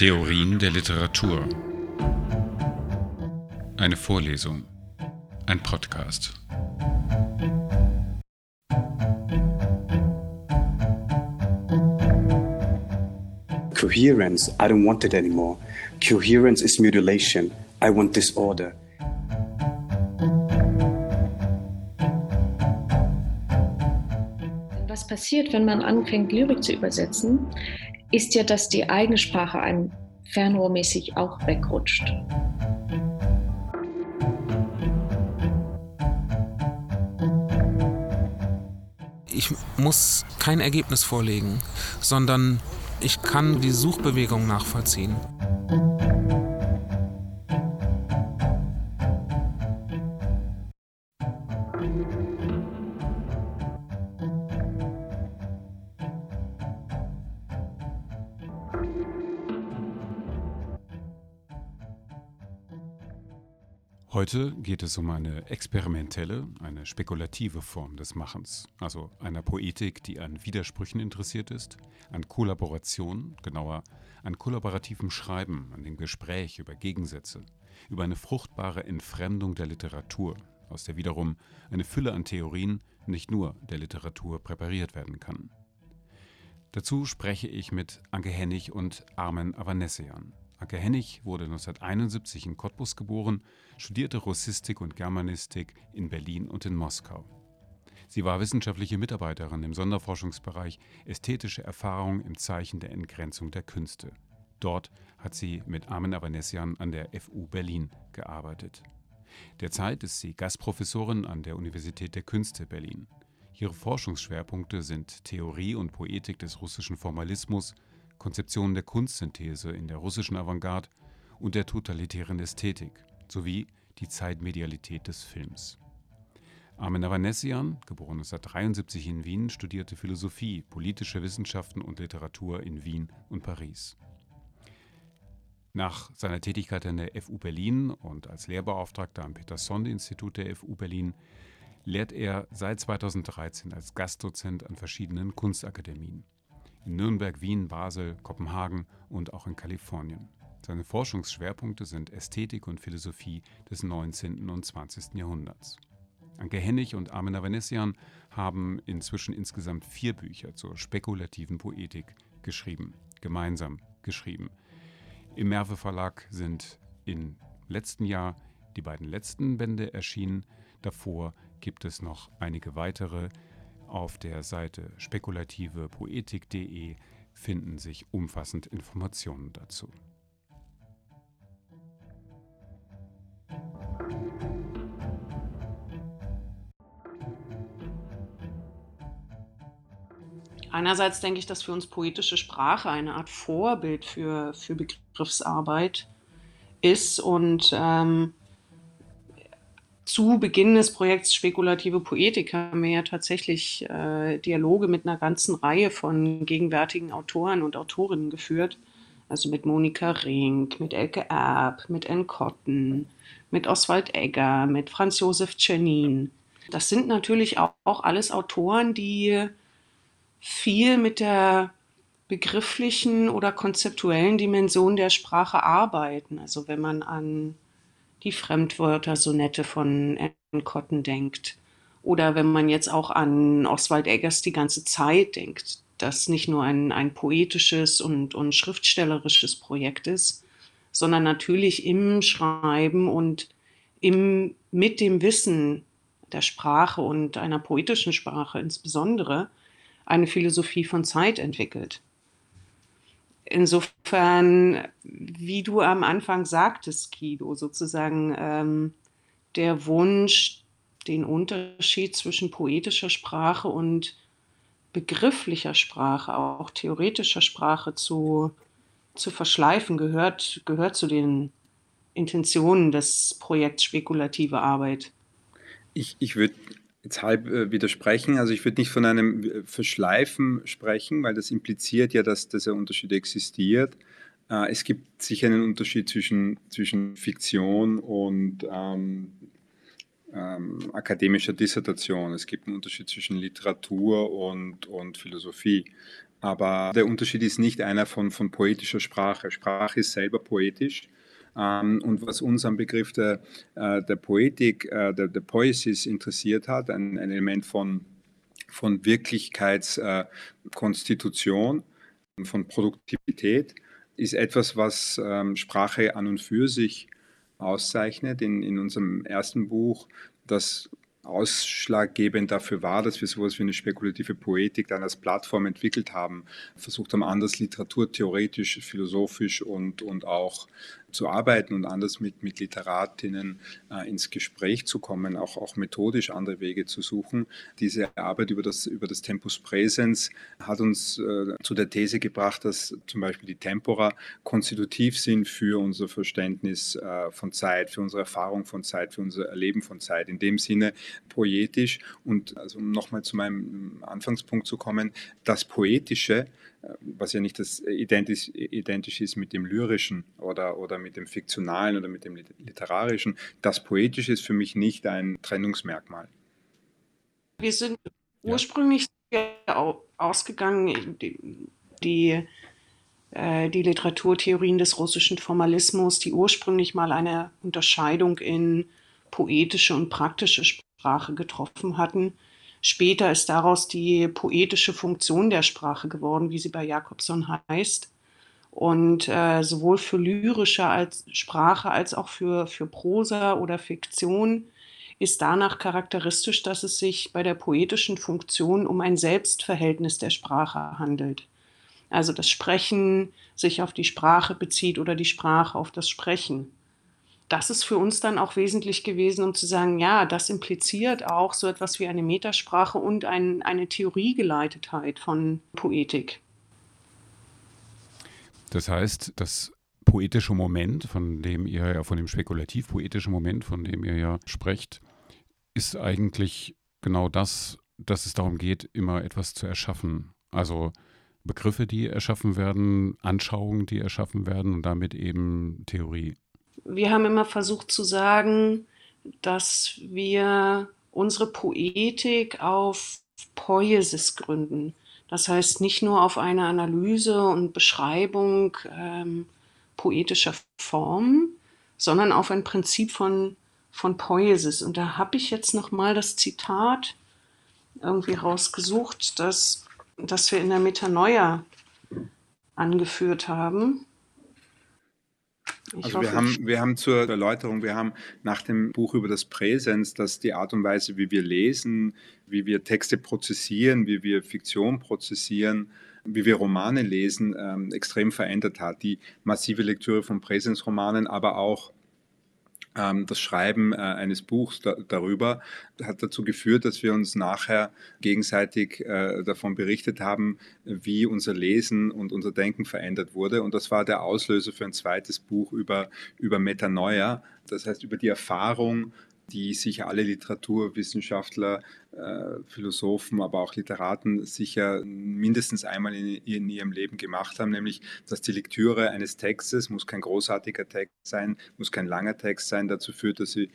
Theorien der Literatur. Eine Vorlesung. Ein Podcast. Coherence, I don't want it anymore. Coherence is mutilation. I want disorder. Was passiert, wenn man anfängt, Lyrik zu übersetzen, ist ja, dass die eigene Sprache einem fernrohrmäßig auch wegrutscht. Ich muss kein Ergebnis vorlegen, sondern ich kann die Suchbewegung nachvollziehen. Heute geht es um eine experimentelle, eine spekulative Form des Machens, also einer Poetik, die an Widersprüchen interessiert ist, an Kollaboration, genauer an kollaborativem Schreiben, an dem Gespräch über Gegensätze, über eine fruchtbare Entfremdung der Literatur, aus der wiederum eine Fülle an Theorien nicht nur der Literatur präpariert werden kann. Dazu spreche ich mit Anke Hennig und Armen Avanesian. Anke Hennig wurde 1971 in Cottbus geboren, studierte Russistik und Germanistik in Berlin und in Moskau. Sie war wissenschaftliche Mitarbeiterin im Sonderforschungsbereich Ästhetische Erfahrung im Zeichen der Entgrenzung der Künste. Dort hat sie mit Armen Avanesian an der FU Berlin gearbeitet. Derzeit ist sie Gastprofessorin an der Universität der Künste Berlin. Ihre Forschungsschwerpunkte sind Theorie und Poetik des russischen Formalismus, Konzeptionen der Kunstsynthese in der russischen Avantgarde und der totalitären Ästhetik sowie die Zeitmedialität des Films. Armen Avanesian, geboren 1973 in Wien, studierte Philosophie, politische Wissenschaften und Literatur in Wien und Paris. Nach seiner Tätigkeit an der FU Berlin und als Lehrbeauftragter am Peter-Sonde-Institut der FU Berlin lehrt er seit 2013 als Gastdozent an verschiedenen Kunstakademien in Nürnberg, Wien, Basel, Kopenhagen und auch in Kalifornien. Seine Forschungsschwerpunkte sind Ästhetik und Philosophie des 19. und 20. Jahrhunderts. Anke Hennig und Armin Avanesian haben inzwischen insgesamt vier Bücher zur spekulativen Poetik geschrieben, gemeinsam geschrieben. Im Merve Verlag sind im letzten Jahr die beiden letzten Bände erschienen. Davor gibt es noch einige weitere, auf der Seite spekulativepoetik.de finden sich umfassend Informationen dazu. Einerseits denke ich, dass für uns poetische Sprache eine Art Vorbild für, für Begriffsarbeit ist und ähm, zu Beginn des Projekts Spekulative Poetik haben wir ja tatsächlich äh, Dialoge mit einer ganzen Reihe von gegenwärtigen Autoren und Autorinnen geführt. Also mit Monika Rink, mit Elke Erb, mit Anne Cotton, mit Oswald Egger, mit Franz Josef Czernin. Das sind natürlich auch, auch alles Autoren, die viel mit der begrifflichen oder konzeptuellen Dimension der Sprache arbeiten. Also wenn man an die Fremdwörter-Sonette von Anne denkt. Oder wenn man jetzt auch an Oswald Eggers die ganze Zeit denkt, das nicht nur ein, ein poetisches und, und schriftstellerisches Projekt ist, sondern natürlich im Schreiben und im, mit dem Wissen der Sprache und einer poetischen Sprache insbesondere eine Philosophie von Zeit entwickelt. Insofern, wie du am Anfang sagtest, Guido, sozusagen ähm, der Wunsch, den Unterschied zwischen poetischer Sprache und begrifflicher Sprache, auch theoretischer Sprache zu, zu verschleifen, gehört, gehört zu den Intentionen des Projekts Spekulative Arbeit. Ich, ich würde jetzt halb äh, widersprechen. Also ich würde nicht von einem äh, Verschleifen sprechen, weil das impliziert ja, dass dieser Unterschied existiert. Äh, es gibt sicher einen Unterschied zwischen, zwischen Fiktion und ähm, ähm, akademischer Dissertation. Es gibt einen Unterschied zwischen Literatur und, und Philosophie. Aber der Unterschied ist nicht einer von, von poetischer Sprache. Sprache ist selber poetisch. Ähm, und was uns am Begriff der, äh, der Poetik, äh, der, der Poesis interessiert hat, ein, ein Element von, von Wirklichkeitskonstitution, äh, von Produktivität, ist etwas, was ähm, Sprache an und für sich auszeichnet. In, in unserem ersten Buch, das ausschlaggebend dafür war, dass wir sowas wie eine spekulative Poetik dann als Plattform entwickelt haben, versucht haben, anders literaturtheoretisch, philosophisch und, und auch zu arbeiten und anders mit, mit Literatinnen äh, ins Gespräch zu kommen, auch, auch methodisch andere Wege zu suchen. Diese Arbeit über das, über das Tempus Präsens hat uns äh, zu der These gebracht, dass zum Beispiel die Tempora konstitutiv sind für unser Verständnis äh, von Zeit, für unsere Erfahrung von Zeit, für unser Erleben von Zeit. In dem Sinne poetisch und also um nochmal zu meinem Anfangspunkt zu kommen, das Poetische was ja nicht das identisch, identisch ist mit dem Lyrischen oder, oder mit dem Fiktionalen oder mit dem Literarischen. Das Poetische ist für mich nicht ein Trennungsmerkmal. Wir sind ursprünglich ausgegangen, die, die, äh, die Literaturtheorien des russischen Formalismus, die ursprünglich mal eine Unterscheidung in poetische und praktische Sprache getroffen hatten, Später ist daraus die poetische Funktion der Sprache geworden, wie sie bei Jakobson heißt. Und äh, sowohl für lyrische als Sprache als auch für, für Prosa oder Fiktion ist danach charakteristisch, dass es sich bei der poetischen Funktion um ein Selbstverhältnis der Sprache handelt. Also das Sprechen sich auf die Sprache bezieht oder die Sprache auf das Sprechen das ist für uns dann auch wesentlich gewesen, um zu sagen, ja, das impliziert auch so etwas wie eine Metasprache und ein, eine Theoriegeleitetheit von Poetik. Das heißt, das poetische Moment, von dem ihr ja, von dem spekulativ-poetischen Moment, von dem ihr ja sprecht, ist eigentlich genau das, dass es darum geht, immer etwas zu erschaffen. Also Begriffe, die erschaffen werden, Anschauungen, die erschaffen werden und damit eben Theorie wir haben immer versucht zu sagen, dass wir unsere Poetik auf Poiesis gründen. Das heißt nicht nur auf eine Analyse und Beschreibung ähm, poetischer Formen, sondern auf ein Prinzip von, von Poiesis. Und da habe ich jetzt nochmal das Zitat irgendwie rausgesucht, das, das wir in der Metanoia angeführt haben. Ich also wir haben, wir haben zur Erläuterung, wir haben nach dem Buch über das Präsens, dass die Art und Weise, wie wir lesen, wie wir Texte prozessieren, wie wir Fiktion prozessieren, wie wir Romane lesen, ähm, extrem verändert hat. Die massive Lektüre von Präsensromanen, aber auch das Schreiben äh, eines Buchs da, darüber hat dazu geführt, dass wir uns nachher gegenseitig äh, davon berichtet haben, wie unser Lesen und unser Denken verändert wurde. Und das war der Auslöser für ein zweites Buch über, über Metanoia, das heißt über die Erfahrung die sicher alle Literaturwissenschaftler, äh, Philosophen, aber auch Literaten sicher mindestens einmal in, in, ihrem Leben gemacht haben, nämlich dass die Lektüre eines Textes, muss kein großartiger Text sein, muss kein langer Text sein, dazu führt, dass sie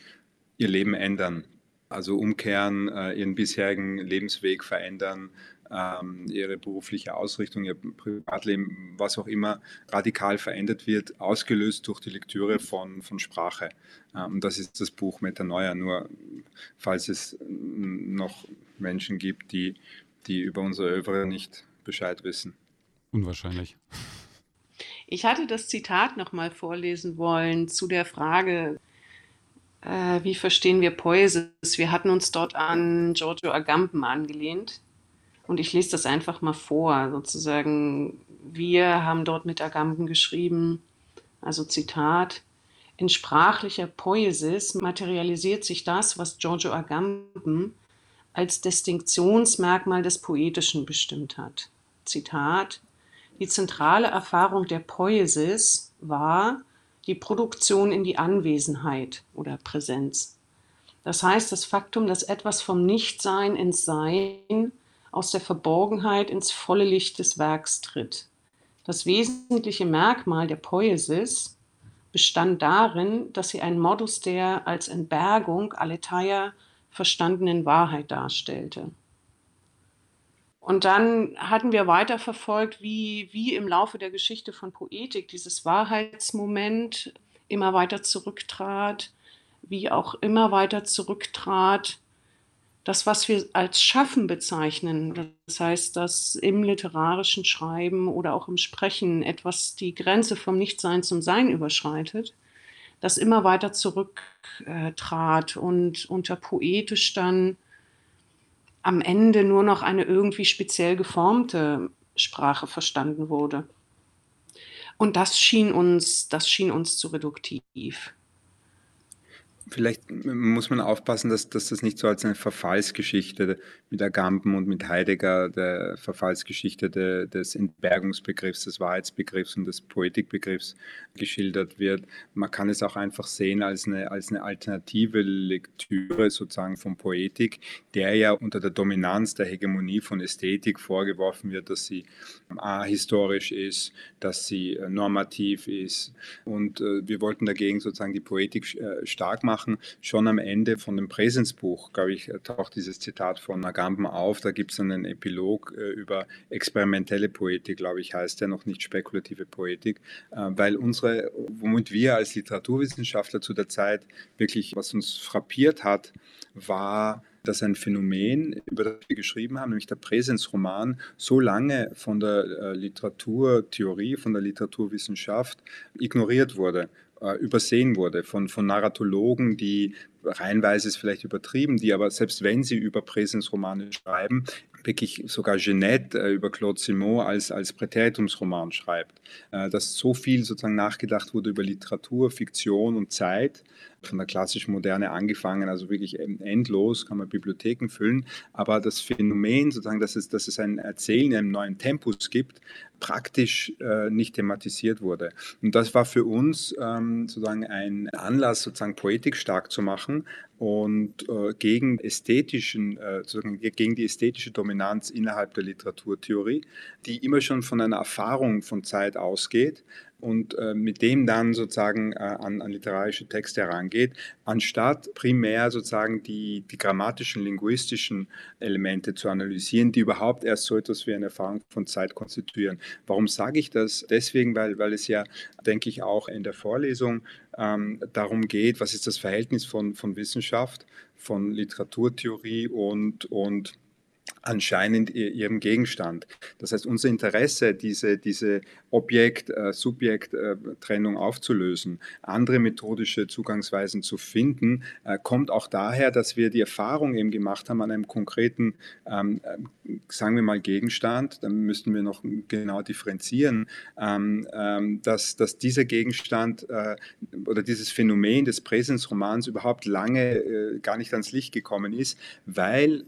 ihr Leben ändern. Also umkehren, äh, ihren bisherigen Lebensweg verändern, ihre berufliche Ausrichtung, ihr Privatleben, was auch immer radikal verändert wird, ausgelöst durch die Lektüre von, von Sprache. Ähm, das ist das Buch Metanoia, nur falls es noch Menschen gibt, die, die über unsere Övre nicht Bescheid wissen. Unwahrscheinlich. Ich hatte das Zitat nochmal vorlesen wollen zu der Frage, äh, wie verstehen wir Poesis? Wir hatten uns dort an Giorgio Agamben angelehnt, und ich lese das einfach mal vor, sozusagen. Wir haben dort mit Agamben geschrieben, also Zitat, in sprachlicher Poesis materialisiert sich das, was Giorgio Agamben als Distinktionsmerkmal des Poetischen bestimmt hat. Zitat, die zentrale Erfahrung der Poesis war die Produktion in die Anwesenheit oder Präsenz. Das heißt, das Faktum, dass etwas vom Nichtsein ins Sein aus der Verborgenheit ins volle Licht des Werks tritt. Das wesentliche Merkmal der Poesis bestand darin, dass sie ein Modus der als Entbergung aletheia verstandenen Wahrheit darstellte. Und dann hatten wir weiterverfolgt, wie, wie im Laufe der Geschichte von Poetik dieses Wahrheitsmoment immer weiter zurücktrat, wie auch immer weiter zurücktrat das, was wir als Schaffen bezeichnen, das heißt, dass im literarischen Schreiben oder auch im Sprechen etwas die Grenze vom Nichtsein zum Sein überschreitet, das immer weiter zurücktrat und unter poetisch dann am Ende nur noch eine irgendwie speziell geformte Sprache verstanden wurde. Und das schien uns, das schien uns zu reduktiv. Vielleicht muss man aufpassen, dass, dass das nicht so als eine Verfallsgeschichte mit Agamben und mit Heidegger, der Verfallsgeschichte de, des Entbergungsbegriffs, des Wahrheitsbegriffs und des Poetikbegriffs geschildert wird. Man kann es auch einfach sehen als eine, als eine alternative Lektüre sozusagen von Poetik, der ja unter der Dominanz der Hegemonie von Ästhetik vorgeworfen wird, dass sie ahistorisch ist, dass sie normativ ist. Und äh, wir wollten dagegen sozusagen die Poetik äh, stark machen machen. Schon am Ende von dem Präsensbuch, glaube ich, taucht dieses Zitat von Agamben auf. Da gibt es einen Epilog äh, über experimentelle Poetik, glaube ich, heißt der, noch nicht spekulative Poetik, äh, weil unsere, womit wir als Literaturwissenschaftler zu der Zeit wirklich, was uns frappiert hat, war, dass ein Phänomen, über das wir geschrieben haben, nämlich der Präsensroman, so lange von der äh, Literaturtheorie, von der Literaturwissenschaft ignoriert wurde äh, übersehen wurde von, von Narratologen, die reihenweise ist vielleicht übertrieben, die aber selbst wenn sie über Präsensromane schreiben, wirklich sogar Jeanette äh, über Claude Simon als, als Präteritumsroman schreibt, äh, dass so viel sozusagen nachgedacht wurde über Literatur, Fiktion und Zeit, von der klassischen Moderne angefangen, also wirklich endlos kann man Bibliotheken füllen, aber das Phänomen sozusagen, dass es, dass es ein Erzählen in einem neuen Tempus gibt, praktisch äh, nicht thematisiert wurde. Und das war für uns ähm, sozusagen ein Anlass, sozusagen Poetik stark zu machen, und äh, gegen ästhetischen, äh, gegen die ästhetische Dominanz innerhalb der Literaturtheorie, die immer schon von einer Erfahrung von Zeit ausgeht und äh, mit dem dann sozusagen äh, an, an, literarische Texte herangeht, anstatt primär sozusagen die, die grammatischen, linguistischen Elemente zu analysieren, die überhaupt erst so etwas wie eine Erfahrung von Zeit konstituieren. Warum sage ich das? Deswegen, weil, weil es ja, denke ich, auch in der Vorlesung ähm, darum geht, was ist das Verhältnis von, von Wissenschaft, von Literaturtheorie und, und anscheinend ihrem Gegenstand. Das heißt, unser Interesse, diese, diese Objekt-Subjekt-Trennung aufzulösen, andere methodische Zugangsweisen zu finden, äh, kommt auch daher, dass wir die Erfahrung eben gemacht haben an einem konkreten, ähm, sagen wir mal, Gegenstand, dann müssten wir noch genau differenzieren, ähm, ähm, dass, dass dieser Gegenstand äh, oder dieses Phänomen des Präsensromans überhaupt lange äh, gar nicht ans Licht gekommen ist, weil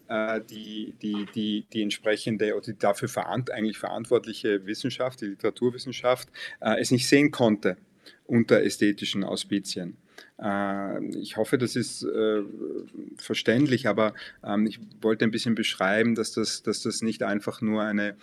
die, die die, die entsprechende oder die dafür verant eigentlich verantwortliche Wissenschaft, die Literaturwissenschaft, äh, es nicht sehen konnte unter ästhetischen Auspizien. Äh, ich hoffe, das ist äh, verständlich, aber ähm, ich wollte ein bisschen beschreiben, dass das, dass das nicht einfach nur eine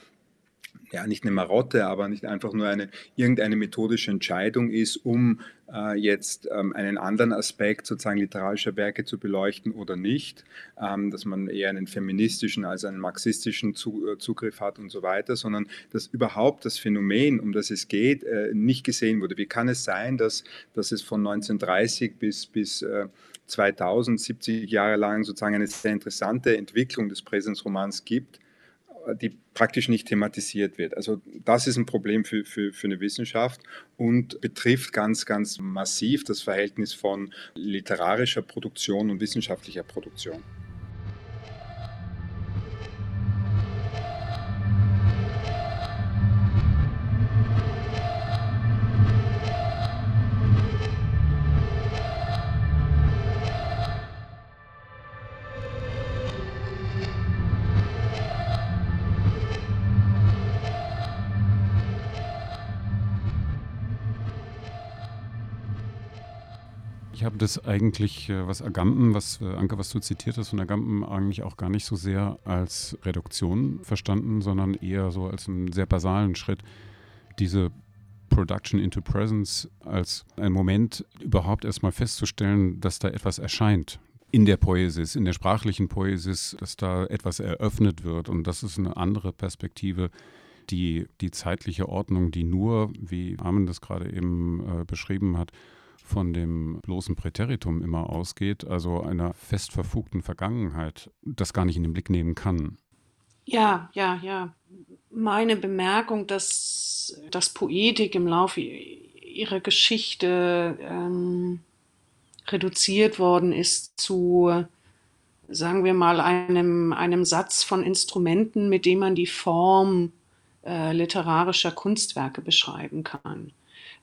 ja, nicht eine Marotte, aber nicht einfach nur eine irgendeine methodische Entscheidung ist, um äh, jetzt ähm, einen anderen Aspekt sozusagen literarischer Werke zu beleuchten oder nicht, ähm, dass man eher einen feministischen als einen marxistischen zu, äh, Zugriff hat und so weiter, sondern dass überhaupt das Phänomen, um das es geht, äh, nicht gesehen wurde. Wie kann es sein, dass, dass es von 1930 bis, bis 2000, äh, 70 Jahre lang sozusagen eine sehr interessante Entwicklung des Präsenzromans gibt, die praktisch nicht thematisiert wird. Also das ist ein Problem für, für, für eine Wissenschaft und betrifft ganz, ganz massiv das Verhältnis von literarischer Produktion und wissenschaftlicher Produktion. Das eigentlich, äh, was Agamben, was äh, Anke, was du zitiert hast von Agamben, eigentlich auch gar nicht so sehr als Reduktion verstanden, sondern eher so als einen sehr basalen Schritt, diese Production into Presence als einen Moment überhaupt erstmal festzustellen, dass da etwas erscheint. in der Poesis, in der sprachlichen Poesis, dass da etwas eröffnet wird. Und das ist eine andere Perspektive, die die zeitliche Ordnung, die nur, wie Armin das gerade eben äh, beschrieben hat, von dem bloßen Präteritum immer ausgeht, also einer fest verfugten Vergangenheit, das gar nicht in den Blick nehmen kann. Ja, ja, ja. Meine Bemerkung, dass, dass Poetik im Laufe ihrer Geschichte ähm, reduziert worden ist zu, sagen wir mal, einem, einem Satz von Instrumenten, mit dem man die Form äh, literarischer Kunstwerke beschreiben kann.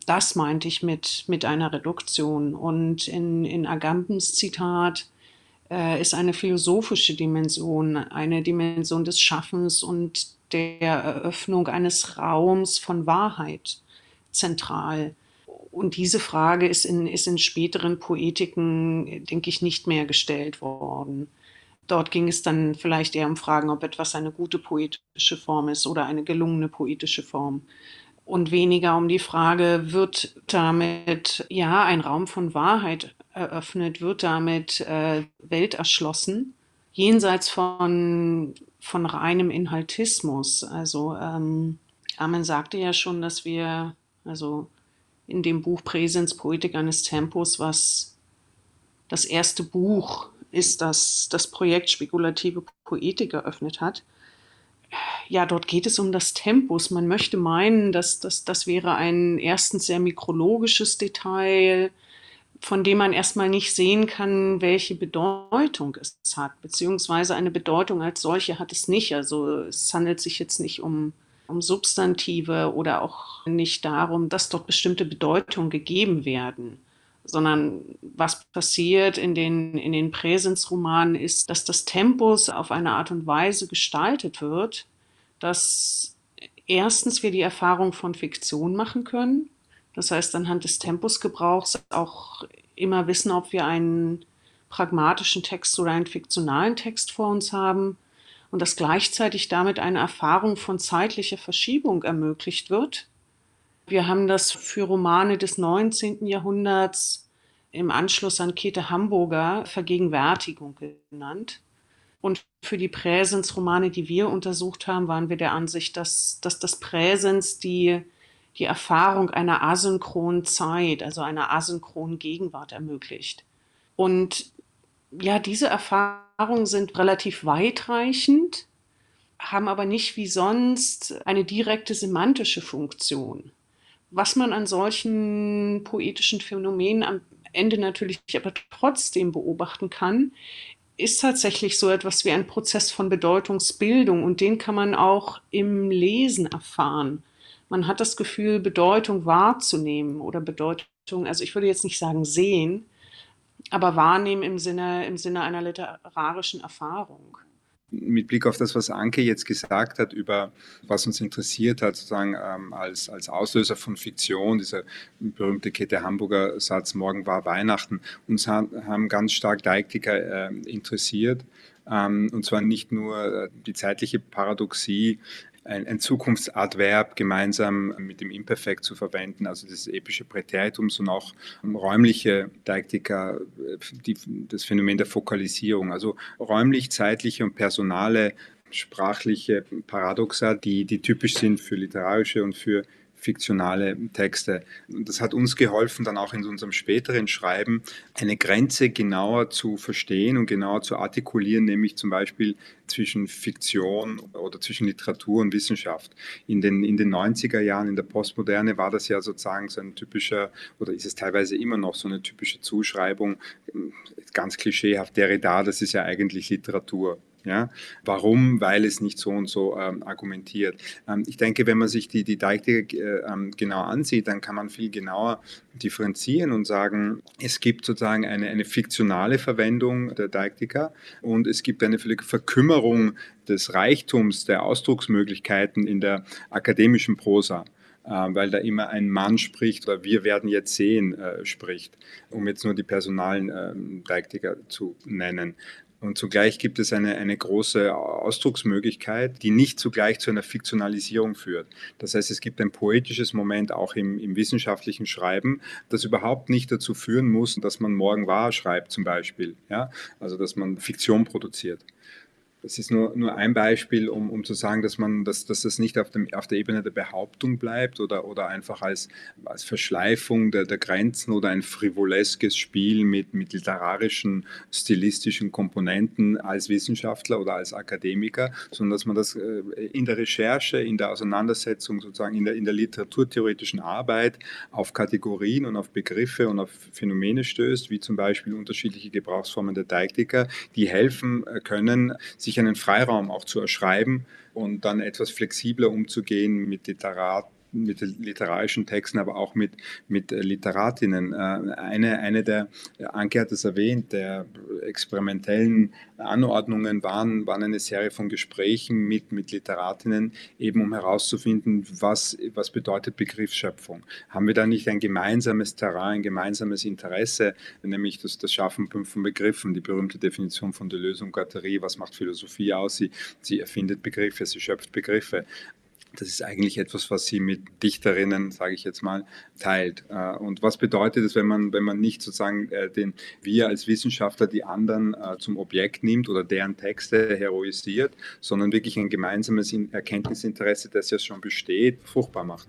Das meinte ich mit, mit einer Reduktion. Und in, in Agambens Zitat äh, ist eine philosophische Dimension, eine Dimension des Schaffens und der Eröffnung eines Raums von Wahrheit zentral. Und diese Frage ist in, ist in späteren Poetiken, denke ich, nicht mehr gestellt worden. Dort ging es dann vielleicht eher um Fragen, ob etwas eine gute poetische Form ist oder eine gelungene poetische Form. Und weniger um die Frage, wird damit ja ein Raum von Wahrheit eröffnet, wird damit äh, Welt erschlossen, jenseits von, von reinem Inhaltismus. Also ähm, Armin sagte ja schon, dass wir, also in dem Buch Präsens, Poetik eines Tempos, was das erste Buch ist, das das Projekt Spekulative Poetik eröffnet hat. Ja, dort geht es um das Tempus. Man möchte meinen, dass das, das wäre ein erstens sehr mikrologisches Detail, von dem man erstmal nicht sehen kann, welche Bedeutung es hat, beziehungsweise eine Bedeutung als solche hat es nicht. Also es handelt sich jetzt nicht um um Substantive oder auch nicht darum, dass dort bestimmte Bedeutungen gegeben werden, sondern was passiert in den, in den Präsensromanen ist, dass das Tempus auf eine Art und Weise gestaltet wird, dass erstens wir die Erfahrung von Fiktion machen können. Das heißt, anhand des Tempusgebrauchs auch immer wissen, ob wir einen pragmatischen Text oder einen fiktionalen Text vor uns haben und dass gleichzeitig damit eine Erfahrung von zeitlicher Verschiebung ermöglicht wird. Wir haben das für Romane des 19. Jahrhunderts im Anschluss an Käthe Hamburger Vergegenwärtigung genannt. Und für die Präsensromane, die wir untersucht haben, waren wir der Ansicht, dass, dass das Präsens die, die Erfahrung einer asynchronen Zeit, also einer asynchronen Gegenwart ermöglicht. Und ja, diese Erfahrungen sind relativ weitreichend, haben aber nicht wie sonst eine direkte semantische Funktion. Was man an solchen poetischen Phänomenen am Ende natürlich aber trotzdem beobachten kann, ist tatsächlich so etwas wie ein Prozess von Bedeutungsbildung und den kann man auch im Lesen erfahren. Man hat das Gefühl, Bedeutung wahrzunehmen oder Bedeutung, also ich würde jetzt nicht sagen sehen, aber wahrnehmen im Sinne, im Sinne einer literarischen Erfahrung. Mit Blick auf das, was Anke jetzt gesagt hat, über was uns interessiert hat, sozusagen ähm, als, als Auslöser von Fiktion, dieser berühmte Kette Hamburger Satz, morgen war Weihnachten, uns haben ganz stark Deiktiker äh, interessiert. Ähm, und zwar nicht nur äh, die zeitliche Paradoxie ein, ein Zukunftsadverb gemeinsam mit dem Imperfekt zu verwenden, also das epische Präteritum, sondern auch räumliche Deiktika, die, das Phänomen der Fokalisierung, also räumlich, zeitliche und personale sprachliche Paradoxa, die, die typisch sind für literarische und für fiktionale Texte. Das hat uns geholfen, dann auch in unserem späteren Schreiben eine Grenze genauer zu verstehen und genauer zu artikulieren, nämlich zum Beispiel zwischen Fiktion oder zwischen Literatur und Wissenschaft. In den, in den 90er Jahren, in der Postmoderne, war das ja sozusagen so ein typischer, oder ist es teilweise immer noch so eine typische Zuschreibung, ganz klischeehaft, Derrida, das ist ja eigentlich Literatur. Ja? Warum? Weil es nicht so und so ähm, argumentiert. Ähm, ich denke, wenn man sich die, die Deiktiker äh, ähm, genau ansieht, dann kann man viel genauer differenzieren und sagen, es gibt sozusagen eine, eine fiktionale Verwendung der Deiktiker und es gibt eine Verkümmerung des Reichtums der Ausdrucksmöglichkeiten in der akademischen Prosa äh, weil da immer ein Mann spricht oder wir werden jetzt sehen äh, spricht, um jetzt nur die personalen äh, Deiktiker zu nennen. Und zugleich gibt es eine, eine große Ausdrucksmöglichkeit, die nicht zugleich zu einer Fiktionalisierung führt. Das heißt, es gibt ein poetisches Moment auch im, im wissenschaftlichen Schreiben, das überhaupt nicht dazu führen muss, dass man morgen wahr schreibt zum Beispiel. Ja? Also dass man Fiktion produziert. Das ist nur, nur ein Beispiel, um, um zu sagen, dass man, dass, dass das nicht auf, dem, auf der Ebene der Behauptung bleibt oder, oder einfach als, als Verschleifung der, der Grenzen oder ein frivoleskes Spiel mit, mit literarischen, stilistischen Komponenten als Wissenschaftler oder als Akademiker, sondern dass man das äh, in der Recherche, in der Auseinandersetzung, sozusagen in der, in der literaturtheoretischen Arbeit auf Kategorien und auf Begriffe und auf Phänomene stößt, wie zum Beispiel unterschiedliche Gebrauchsformen der Deiktika, die helfen äh, können, sich sich einen Freiraum auch zu erschreiben und dann etwas flexibler umzugehen mit Literat, mit literarischen Texten, aber auch mit, mit Literatinnen. Äh, eine, eine der, Anke hat es erwähnt, der experimentellen Anordnungen waren, waren eine Serie von Gesprächen mit, mit Literatinnen, eben um herauszufinden, was, was bedeutet Begriffsschöpfung. Haben wir da nicht ein gemeinsames Terrain, ein gemeinsames Interesse, nämlich das, das Schaffen von Begriffen, die berühmte Definition von Deleuze und Guattari, was macht Philosophie aus? Sie, sie erfindet Begriffe, sie schöpft Begriffe. Das ist eigentlich etwas, was sie mit Dichterinnen, sage ich jetzt mal, teilt. Äh, und was bedeutet es, wenn man, wenn man nicht sozusagen äh, den, wir als Wissenschaftler die anderen äh, zum Objekt nimmt oder deren Texte heroisiert, sondern wirklich ein gemeinsames Erkenntnisinteresse, das ja schon besteht, fruchtbar macht?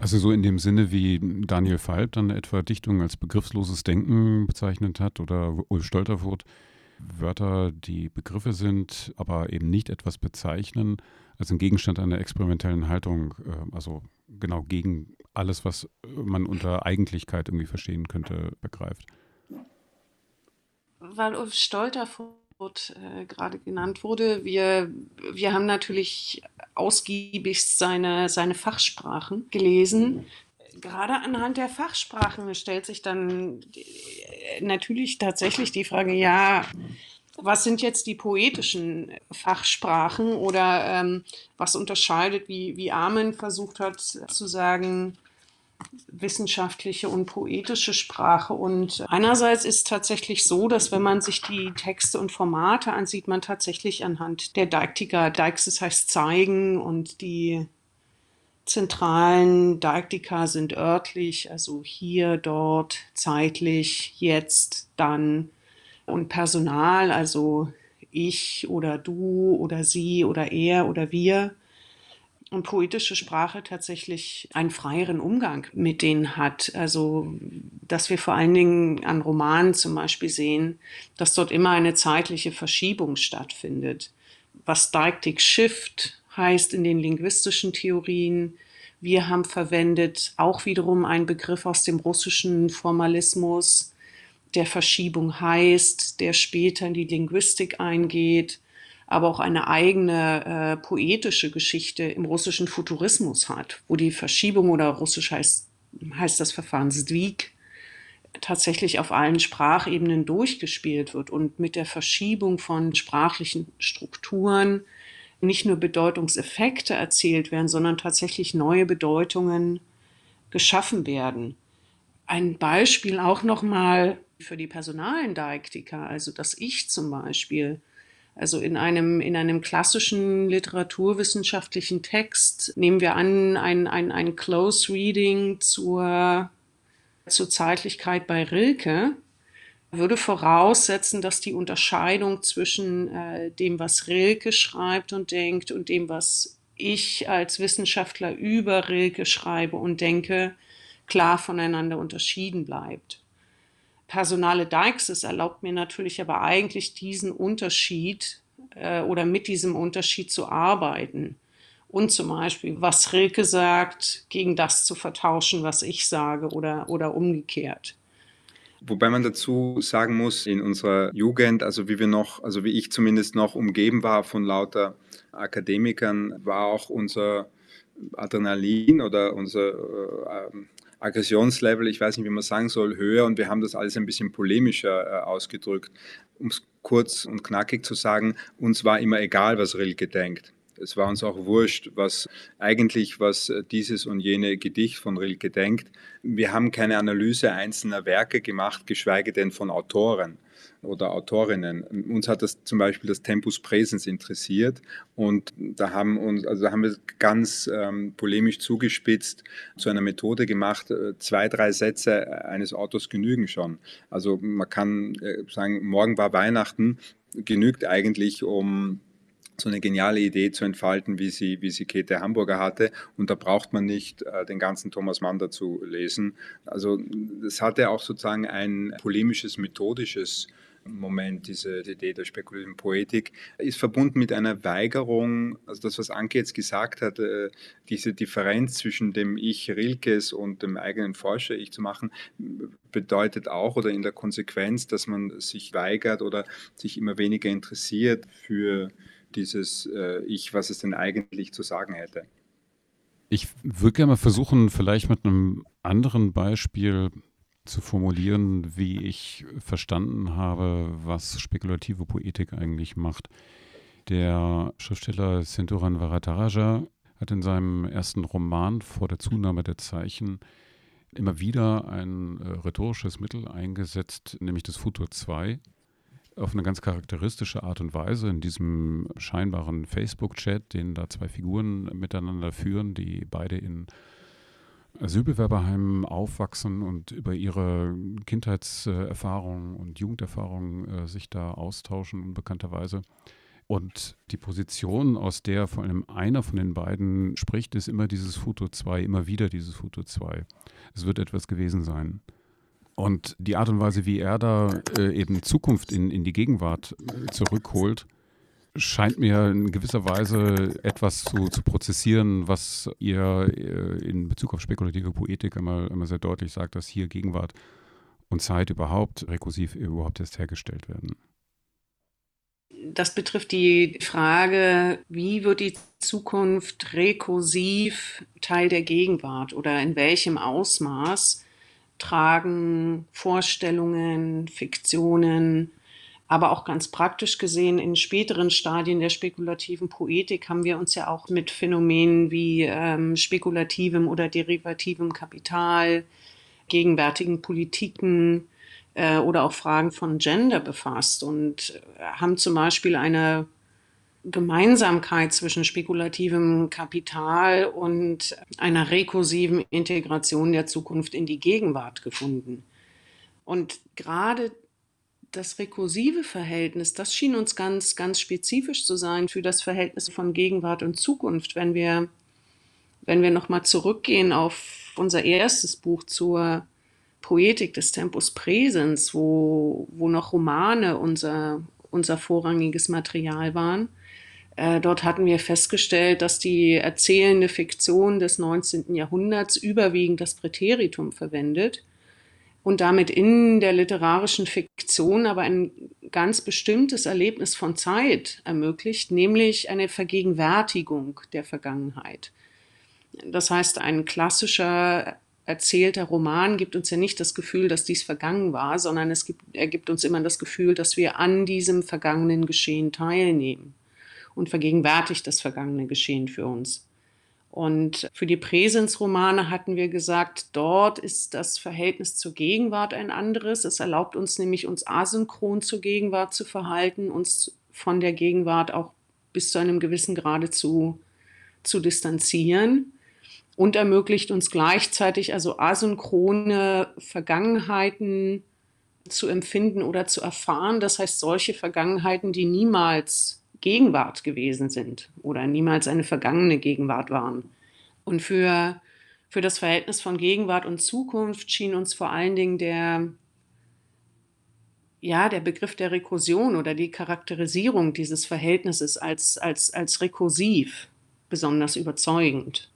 Also so in dem Sinne, wie Daniel Falb dann etwa Dichtung als begriffsloses Denken bezeichnet hat oder Ulf Stolterfurt, Wörter, die Begriffe sind, aber eben nicht etwas bezeichnen, als ein Gegenstand einer experimentellen Haltung, äh, also genau gegen alles, was man unter Eigentlichkeit irgendwie verstehen könnte, begreift. Weil Ulf Stolterfurt äh, gerade genannt wurde. Wir, wir haben natürlich ausgiebigst seine, seine Fachsprachen gelesen. Gerade anhand der Fachsprachen stellt sich dann äh, natürlich tatsächlich die Frage, ja, was sind jetzt die poetischen Fachsprachen oder ähm, was unterscheidet, wie, wie Armen versucht hat zu sagen, wissenschaftliche und poetische Sprache. Und einerseits ist tatsächlich so, dass wenn man sich die Texte und Formate ansieht, man tatsächlich anhand der Deiktika, Deixis heißt zeigen und die zentralen Deiktika sind örtlich, also hier, dort, zeitlich, jetzt, dann und Personal, also ich oder du oder sie oder er oder wir und poetische Sprache tatsächlich einen freieren Umgang mit denen hat. Also, dass wir vor allen Dingen an Romanen zum Beispiel sehen, dass dort immer eine zeitliche Verschiebung stattfindet. Was Deictic Shift heißt in den linguistischen Theorien. Wir haben verwendet auch wiederum einen Begriff aus dem russischen Formalismus, der Verschiebung heißt, der später in die Linguistik eingeht aber auch eine eigene äh, poetische Geschichte im russischen Futurismus hat, wo die Verschiebung oder russisch heißt, heißt das Verfahren Zdwig, tatsächlich auf allen Sprachebenen durchgespielt wird und mit der Verschiebung von sprachlichen Strukturen nicht nur Bedeutungseffekte erzielt werden, sondern tatsächlich neue Bedeutungen geschaffen werden. Ein Beispiel auch nochmal für die personalen Deiktika, also das Ich zum Beispiel, also in einem, in einem klassischen literaturwissenschaftlichen Text nehmen wir an, ein, ein, ein Close Reading zur, zur Zeitlichkeit bei Rilke würde voraussetzen, dass die Unterscheidung zwischen äh, dem, was Rilke schreibt und denkt und dem, was ich als Wissenschaftler über Rilke schreibe und denke, klar voneinander unterschieden bleibt personale Deixis erlaubt mir natürlich aber eigentlich diesen Unterschied äh, oder mit diesem Unterschied zu arbeiten. Und zum Beispiel, was Rilke sagt, gegen das zu vertauschen, was ich sage oder, oder umgekehrt. Wobei man dazu sagen muss, in unserer Jugend, also wie wir noch, also wie ich zumindest noch umgeben war von lauter Akademikern, war auch unser Adrenalin oder unser äh, Aggressionslevel, ich weiß nicht, wie man sagen soll, höher und wir haben das alles ein bisschen polemischer äh, ausgedrückt. Um es kurz und knackig zu sagen, uns war immer egal, was Rilke denkt. Es war uns auch wurscht, was eigentlich, was dieses und jene Gedicht von Rilke denkt. Wir haben keine Analyse einzelner Werke gemacht, geschweige denn von Autoren oder Autorinnen. Uns hat das zum Beispiel das Tempus Präsens interessiert und da haben uns, also da haben wir ganz ähm, polemisch zugespitzt zu einer Methode gemacht. Äh, zwei, drei Sätze eines Autos genügen schon. Also man kann äh, sagen, morgen war Weihnachten, genügt eigentlich, um so eine geniale Idee zu entfalten, wie sie, wie sie Käthe Hamburger hatte. Und da braucht man nicht äh, den ganzen Thomas Mann dazu lesen. Also das hatte auch sozusagen ein polemisches, methodisches Moment, diese die Idee der spekulativen Poetik, ist verbunden mit einer Weigerung, also das, was Anke jetzt gesagt hat, äh, diese Differenz zwischen dem Ich Rilkes und dem eigenen Forscher-Ich zu machen, bedeutet auch oder in der Konsequenz, dass man sich weigert oder sich immer weniger interessiert für dieses äh, Ich, was es denn eigentlich zu sagen hätte. Ich würde gerne mal versuchen, vielleicht mit einem anderen Beispiel zu formulieren, wie ich verstanden habe, was spekulative Poetik eigentlich macht. Der Schriftsteller Senturan Varadaraja hat in seinem ersten Roman vor der Zunahme der Zeichen immer wieder ein äh, rhetorisches Mittel eingesetzt, nämlich das Futur 2, auf eine ganz charakteristische Art und Weise in diesem scheinbaren Facebook-Chat, den da zwei Figuren miteinander führen, die beide in Asylbewerberheimen aufwachsen und über ihre Kindheitserfahrungen und Jugenderfahrungen äh, sich da austauschen, unbekannterweise. Und die Position, aus der vor allem einer von den beiden spricht, ist immer dieses Foto 2, immer wieder dieses Foto 2. Es wird etwas gewesen sein. Und die Art und Weise, wie er da äh, eben Zukunft in, in die Gegenwart äh, zurückholt, scheint mir in gewisser Weise etwas zu, zu prozessieren, was ihr äh, in Bezug auf spekulative Poetik immer, immer sehr deutlich sagt, dass hier Gegenwart und Zeit überhaupt rekursiv überhaupt erst hergestellt werden. Das betrifft die Frage, wie wird die Zukunft rekursiv Teil der Gegenwart oder in welchem Ausmaß tragen Vorstellungen, Fiktionen, aber auch ganz praktisch gesehen, in späteren Stadien der spekulativen Poetik haben wir uns ja auch mit Phänomenen wie ähm, spekulativem oder derivativem Kapital, gegenwärtigen Politiken äh, oder auch Fragen von Gender befasst und haben zum Beispiel eine Gemeinsamkeit zwischen spekulativem Kapital und einer rekursiven Integration der Zukunft in die Gegenwart gefunden. Und gerade das rekursive Verhältnis, das schien uns ganz, ganz spezifisch zu sein für das Verhältnis von Gegenwart und Zukunft. Wenn wir, wenn wir nochmal zurückgehen auf unser erstes Buch zur Poetik des Tempus Präsens, wo, wo noch Romane unser, unser vorrangiges Material waren, äh, dort hatten wir festgestellt, dass die erzählende Fiktion des 19. Jahrhunderts überwiegend das Präteritum verwendet und damit in der literarischen Fiktion aber ein ganz bestimmtes Erlebnis von Zeit ermöglicht, nämlich eine Vergegenwärtigung der Vergangenheit. Das heißt, ein klassischer erzählter Roman gibt uns ja nicht das Gefühl, dass dies vergangen war, sondern es gibt, er gibt uns immer das Gefühl, dass wir an diesem vergangenen Geschehen teilnehmen und vergegenwärtigt das vergangene Geschehen für uns. Und für die Präsensromane hatten wir gesagt, dort ist das Verhältnis zur Gegenwart ein anderes. Es erlaubt uns nämlich, uns asynchron zur Gegenwart zu verhalten, uns von der Gegenwart auch bis zu einem gewissen Grade zu, zu distanzieren und ermöglicht uns gleichzeitig also asynchrone Vergangenheiten zu empfinden oder zu erfahren. Das heißt, solche Vergangenheiten, die niemals Gegenwart gewesen sind oder niemals eine vergangene Gegenwart waren. Und für, für das Verhältnis von Gegenwart und Zukunft schien uns vor allen Dingen der, ja, der Begriff der Rekursion oder die Charakterisierung dieses Verhältnisses als, als, als rekursiv besonders überzeugend.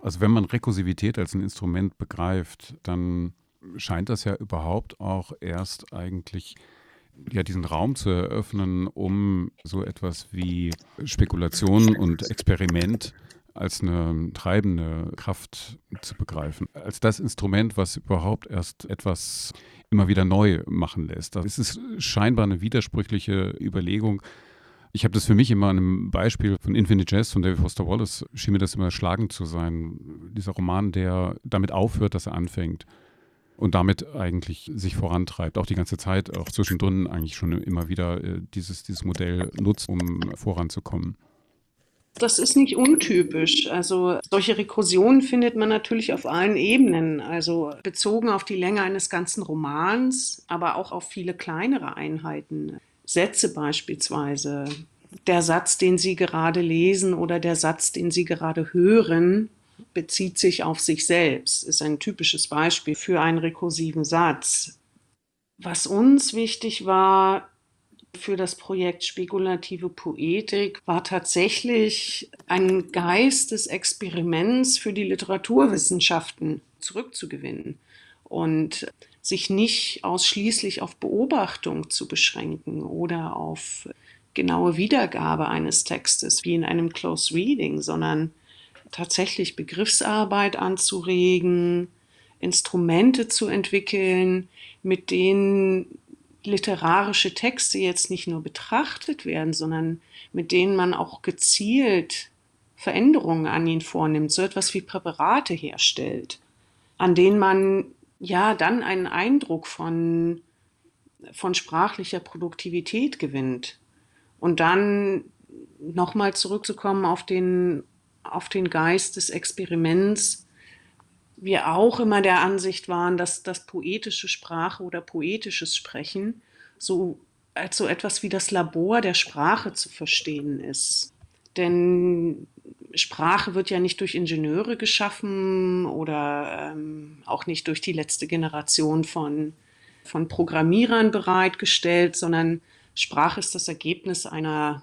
Also wenn man Rekursivität als ein Instrument begreift, dann scheint das ja überhaupt auch erst eigentlich ja, diesen Raum zu eröffnen, um so etwas wie Spekulation und Experiment als eine treibende Kraft zu begreifen. Als das Instrument, was überhaupt erst etwas immer wieder neu machen lässt. Das ist scheinbar eine widersprüchliche Überlegung, Ich habe das für mich immer an einem Beispiel von Infinite Jest von David Foster Wallace, schien mir das immer schlagend zu sein. Dieser Roman, der damit aufhört, dass er anfängt und damit eigentlich sich vorantreibt, auch die ganze Zeit, auch zwischendrin eigentlich schon immer wieder äh, dieses, dieses Modell nutzt, um voranzukommen. Das ist nicht untypisch. Also solche Rekursionen findet man natürlich auf allen Ebenen. Also bezogen auf die Länge eines ganzen Romans, aber auch auf viele kleinere Einheiten. Sätze beispielsweise. Der Satz, den Sie gerade lesen oder der Satz, den Sie gerade hören, bezieht sich auf sich selbst, ist ein typisches Beispiel für einen rekursiven Satz. Was uns wichtig war für das Projekt Spekulative Poetik, war tatsächlich ein Geist des Experiments für die Literaturwissenschaften zurückzugewinnen und sich nicht ausschließlich auf Beobachtung zu beschränken oder auf genaue Wiedergabe eines Textes wie in einem Close Reading, sondern tatsächlich Begriffsarbeit anzuregen, Instrumente zu entwickeln, mit denen literarische Texte jetzt nicht nur betrachtet werden, sondern mit denen man auch gezielt Veränderungen an ihn vornimmt, so etwas wie Präparate herstellt, an denen man ja dann einen Eindruck von, von sprachlicher Produktivität gewinnt. Und dann nochmal zurückzukommen auf den, auf den Geist des Experiments, wir auch immer der Ansicht waren, dass das poetische Sprache oder poetisches Sprechen so als so etwas wie das Labor der Sprache zu verstehen ist. Denn Sprache wird ja nicht durch Ingenieure geschaffen oder ähm, auch nicht durch die letzte Generation von, von Programmierern bereitgestellt, sondern Sprache ist das Ergebnis einer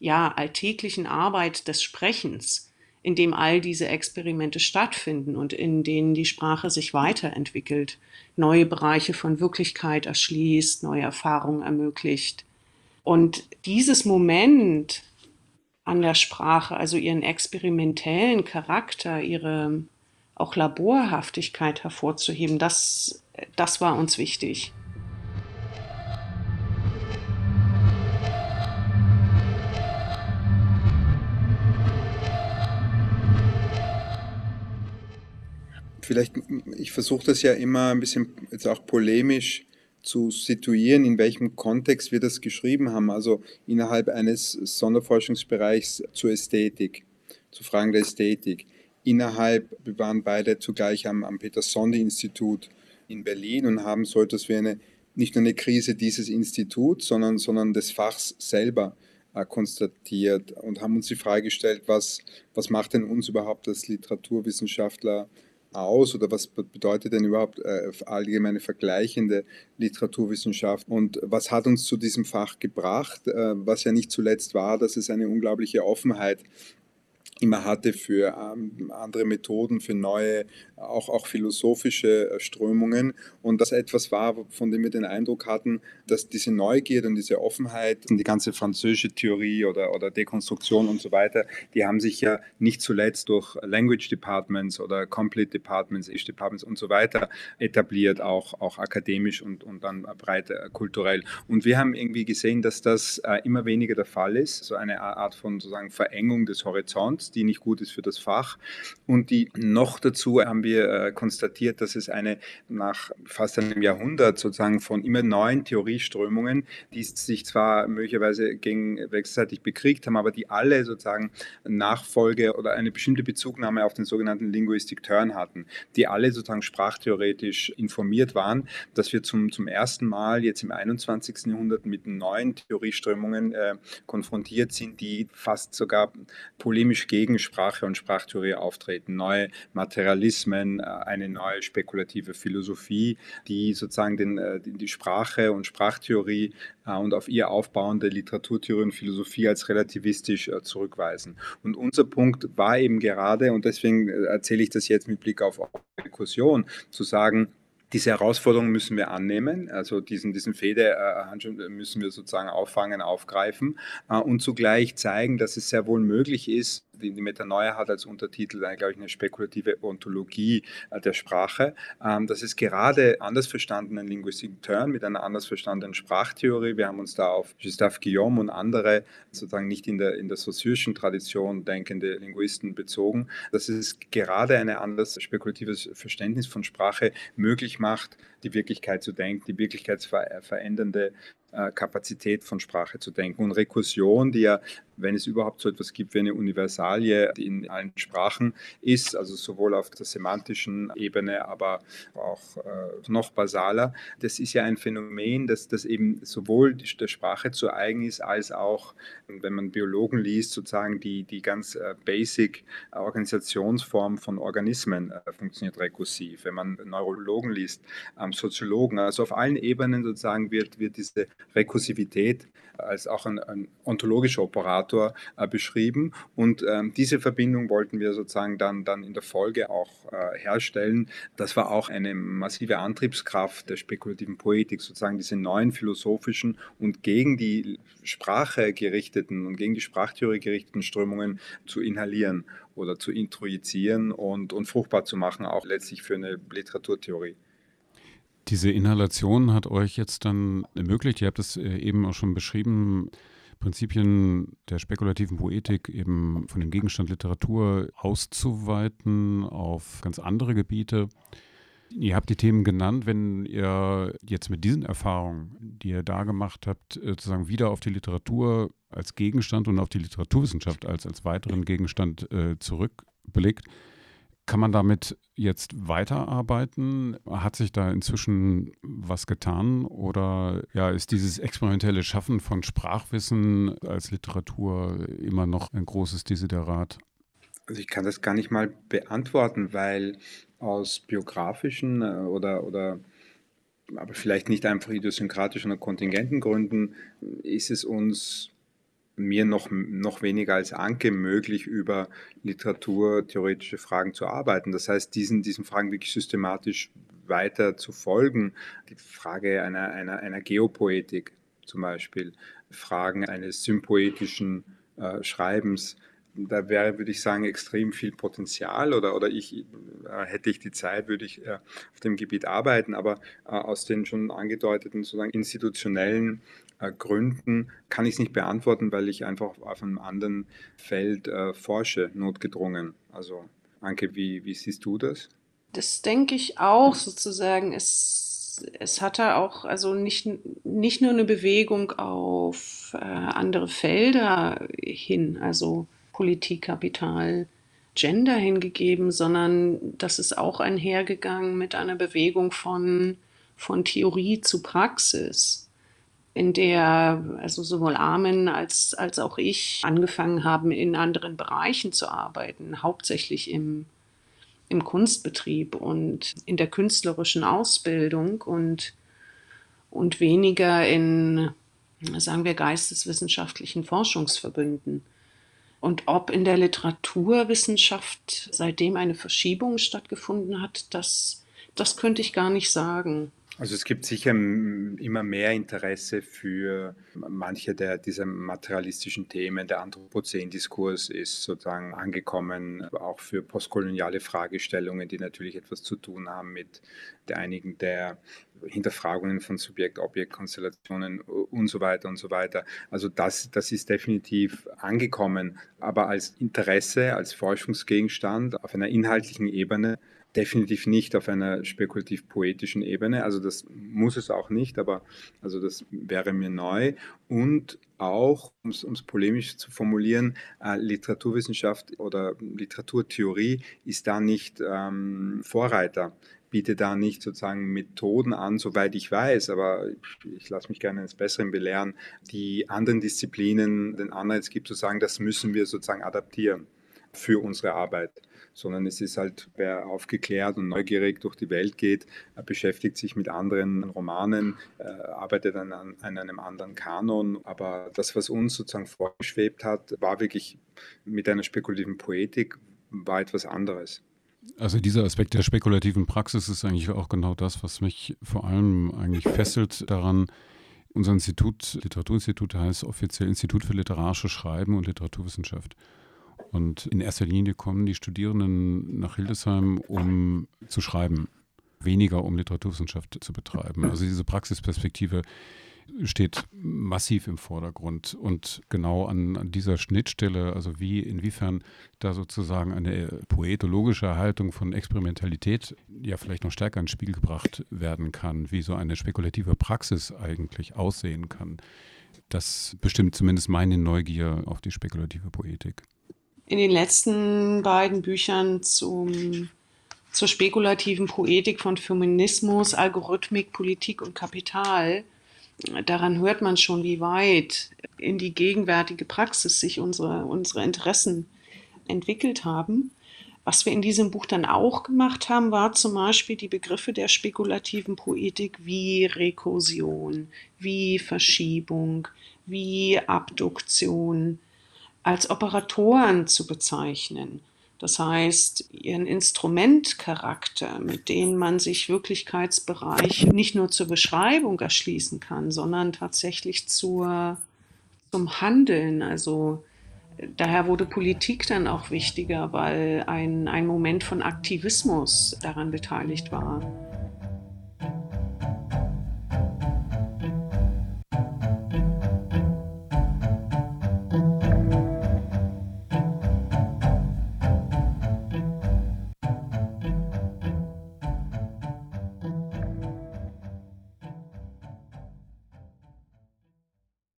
ja, alltäglichen Arbeit des Sprechens, in dem all diese Experimente stattfinden und in denen die Sprache sich weiterentwickelt, neue Bereiche von Wirklichkeit erschließt, neue Erfahrungen ermöglicht. Und dieses Moment, an der Sprache, also ihren experimentellen Charakter, ihre auch Laborhaftigkeit hervorzuheben, das, das war uns wichtig. Vielleicht, ich versuche das ja immer ein bisschen jetzt auch polemisch zu situieren, in welchem Kontext wir das geschrieben haben, also innerhalb eines Sonderforschungsbereichs zur Ästhetik, zu Fragen der Ästhetik. Innerhalb, wir waren beide zugleich am, am Peter-Sonde-Institut in Berlin und haben so etwas wie eine, nicht nur eine Krise dieses Instituts, sondern, sondern des Fachs selber äh, konstatiert und haben uns die Frage gestellt, was, was macht denn uns überhaupt als Literaturwissenschaftler aus oder was bedeutet denn überhaupt äh, allgemeine vergleichende Literaturwissenschaft? Und was hat uns zu diesem Fach gebracht, äh, was ja nicht zuletzt war, dass es eine unglaubliche Offenheit immer hatte für ähm, andere Methoden, für neue, auch, auch philosophische äh, Strömungen. Und das etwas war, von dem wir den Eindruck hatten, dass diese Neugierde und diese Offenheit und die ganze französische Theorie oder, oder Dekonstruktion und so weiter, die haben sich ja nicht zuletzt durch Language Departments oder Complete Departments, Ish Departments und so weiter etabliert, auch, auch akademisch und, und dann breit äh, kulturell. Und wir haben irgendwie gesehen, dass das äh, immer weniger der Fall ist, so eine Art von sozusagen Verengung des Horizonts die nicht gut ist für das Fach. Und die noch dazu haben wir äh, konstatiert, dass es eine nach fast einem Jahrhundert sozusagen von immer neuen Theorieströmungen, die sich zwar möglicherweise gegen wechselseitig bekriegt haben, aber die alle sozusagen Nachfolge oder eine bestimmte Bezugnahme auf den sogenannten Linguistic Turn hatten, die alle sozusagen sprachtheoretisch informiert waren, dass wir zum, zum ersten Mal jetzt im 21. Jahrhundert mit neuen Theorieströmungen äh, konfrontiert sind, die fast sogar polemisch gegen Sprache und Sprachtheorie auftreten, neue Materialismen, äh, eine neue spekulative Philosophie, die sozusagen den, äh, die Sprache und Sprachtheorie äh, und auf ihr aufbauende Literaturtheorie und Philosophie als relativistisch zurückweisen. Und unser Punkt war eben gerade, und deswegen erzähle ich das jetzt mit Blick auf Rekursion, zu sagen, diese Herausforderung müssen wir annehmen, also diesen, diesen Federhandschuh müssen wir sozusagen auffangen, aufgreifen und zugleich zeigen, dass es sehr wohl möglich ist, die, die Metanoia hat als Untertitel, glaube ich, eine spekulative Ontologie äh, der Sprache. Ähm, das ist gerade anders verstandenen Linguistic Turn mit einer anders verstandenen Sprachtheorie. Wir haben uns da auf Gustave Guillaume und andere sozusagen nicht in der, in der saussürischen Tradition denkende Linguisten bezogen. Das ist gerade ein anderes spekulatives Verständnis von Sprache möglich macht, die Wirklichkeit zu denken, die wirklichkeitsverändernde äh, Kapazität von Sprache zu denken. Und Rekursion, die ja, wenn es überhaupt so etwas gibt wie eine Universalie, die in allen Sprachen ist, also sowohl auf der semantischen Ebene, aber auch äh, noch basaler, das ist ja ein Phänomen, das, das eben sowohl der Sprache zu eigen ist, als auch, wenn man Biologen liest, sozusagen die, die ganz äh, basic Organisationsform von Organismen äh, funktioniert rekursiv. Wenn man Neurologen liest, ähm, Soziologen, also auf allen Ebenen sozusagen wird, wird diese Rekursivität als auch ein, ein ontologischer Operator äh, beschrieben. Und ähm, diese Verbindung wollten wir sozusagen dann, dann in der Folge auch äh, herstellen. Das war auch eine massive Antriebskraft der spekulativen Poetik, sozusagen diese neuen philosophischen und gegen die Sprache gerichteten und gegen die Sprachtheorie gerichteten Strömungen zu inhalieren oder zu introjizieren und, und fruchtbar zu machen, auch letztlich für eine Literaturtheorie. Diese Inhalation hat euch jetzt dann ermöglicht, ihr habt es äh, eben auch schon beschrieben, Prinzipien der spekulativen Poetik eben von dem Gegenstand Literatur auszuweiten auf ganz andere Gebiete. Ihr habt die Themen genannt, wenn ihr jetzt mit diesen Erfahrungen, die ihr da gemacht habt, äh, sozusagen wieder auf die Literatur als Gegenstand und auf die Literaturwissenschaft als, als weiteren Gegenstand äh, zurückblickt, kann man damit jetzt weiterarbeiten? Hat sich da inzwischen was getan? Oder ja, ist dieses experimentelle Schaffen von Sprachwissen als Literatur immer noch ein großes Desiderat? Also ich kann das gar nicht mal beantworten, weil aus biografischen äh, oder, oder aber vielleicht nicht einfach idiosynkratischen oder kontingenten Gründen ist es uns mir noch, noch weniger als Anke möglich, über literaturtheoretische Fragen zu arbeiten. Das heißt, diesen, diesen Fragen wirklich systematisch weiter zu folgen. Die Frage einer, einer, einer Geopoetik zum Beispiel, Fragen eines sympoetischen äh, Schreibens, da wäre, würde ich sagen, extrem viel Potenzial oder, oder ich, äh, hätte ich die Zeit, würde ich äh, auf dem Gebiet arbeiten. Aber äh, aus den schon angedeuteten sozusagen institutionellen Gründen kann ich es nicht beantworten, weil ich einfach auf einem anderen Feld forsche, notgedrungen. Also Anke, wie, wie siehst du das? Das denke ich auch sozusagen. Es, es hatte auch also nicht, nicht nur eine Bewegung auf andere Felder hin, also Politik, Kapital, Gender hingegeben, sondern das ist auch einhergegangen mit einer Bewegung von, von Theorie zu Praxis in der also sowohl Armin als, als auch ich angefangen haben, in anderen Bereichen zu arbeiten, hauptsächlich im, im Kunstbetrieb und in der künstlerischen Ausbildung und, und weniger in, sagen wir, geisteswissenschaftlichen Forschungsverbünden. Und ob in der Literaturwissenschaft seitdem eine Verschiebung stattgefunden hat, das, das könnte ich gar nicht sagen. Also es gibt sicher immer mehr Interesse für manche der dieser materialistischen Themen. Der Anthropozän-Diskurs ist sozusagen angekommen, auch für postkoloniale Fragestellungen, die natürlich etwas zu tun haben mit der einigen der Hinterfragungen von Subjekt-Objekt-Konstellationen und so weiter und so weiter. Also das, das ist definitiv angekommen, aber als Interesse, als Forschungsgegenstand auf einer inhaltlichen Ebene definitiv nicht auf einer spekulativ-poetischen Ebene. Also das muss es auch nicht, aber also das wäre mir neu. Und auch, um es polemisch zu formulieren, äh, Literaturwissenschaft oder Literaturtheorie ist da nicht ähm, Vorreiter bietet da nicht sozusagen Methoden an, soweit ich weiß, aber ich, lasse mich gerne eines Besseren belehren, die anderen Disziplinen den Anreiz gibt zu sagen, das müssen wir sozusagen adaptieren für unsere Arbeit sondern es ist halt, wer aufgeklärt und neugierig durch die Welt geht, beschäftigt sich mit anderen Romanen, äh, arbeitet an, an einem anderen Kanon. Aber das, was uns sozusagen vorgeschwebt hat, war wirklich mit einer spekulativen Poetik, war etwas anderes. Also dieser Aspekt der spekulativen Praxis ist eigentlich auch genau das, was mich vor allem eigentlich fesselt daran, unser Institut, Literaturinstitut heißt offiziell Institut für literarische Schreiben und Literaturwissenschaft. Und in erster Linie kommen die Studierenden nach Hildesheim, um zu schreiben, weniger um Literaturwissenschaft zu betreiben. Also diese Praxisperspektive steht massiv im Vordergrund und genau an, an, dieser Schnittstelle, also wie inwiefern da sozusagen eine poetologische Erhaltung von Experimentalität ja vielleicht noch stärker ins Spiel gebracht werden kann, wie so eine spekulative Praxis eigentlich aussehen kann. Das bestimmt zumindest meine Neugier auf die spekulative Poetik. In den letzten beiden Büchern zum, zur spekulativen Poetik von Feminismus, Algorithmik, Politik und Kapital daran hört man schon, wie weit in die gegenwärtige Praxis sich unsere, unsere Interessen entwickelt haben. Was wir in diesem Buch dann auch gemacht haben, war zum Beispiel die Begriffe der spekulativen Poetik wie Rekursion, wie Verschiebung, wie Abduktion als Operatoren zu bezeichnen. Das heißt, ihren Instrumentcharakter, mit dem man sich Wirklichkeitsbereich nicht nur zur Beschreibung erschließen kann, sondern tatsächlich zur, zum Handeln. Also daher wurde Politik dann auch wichtiger, weil ein, ein Moment von Aktivismus daran beteiligt war.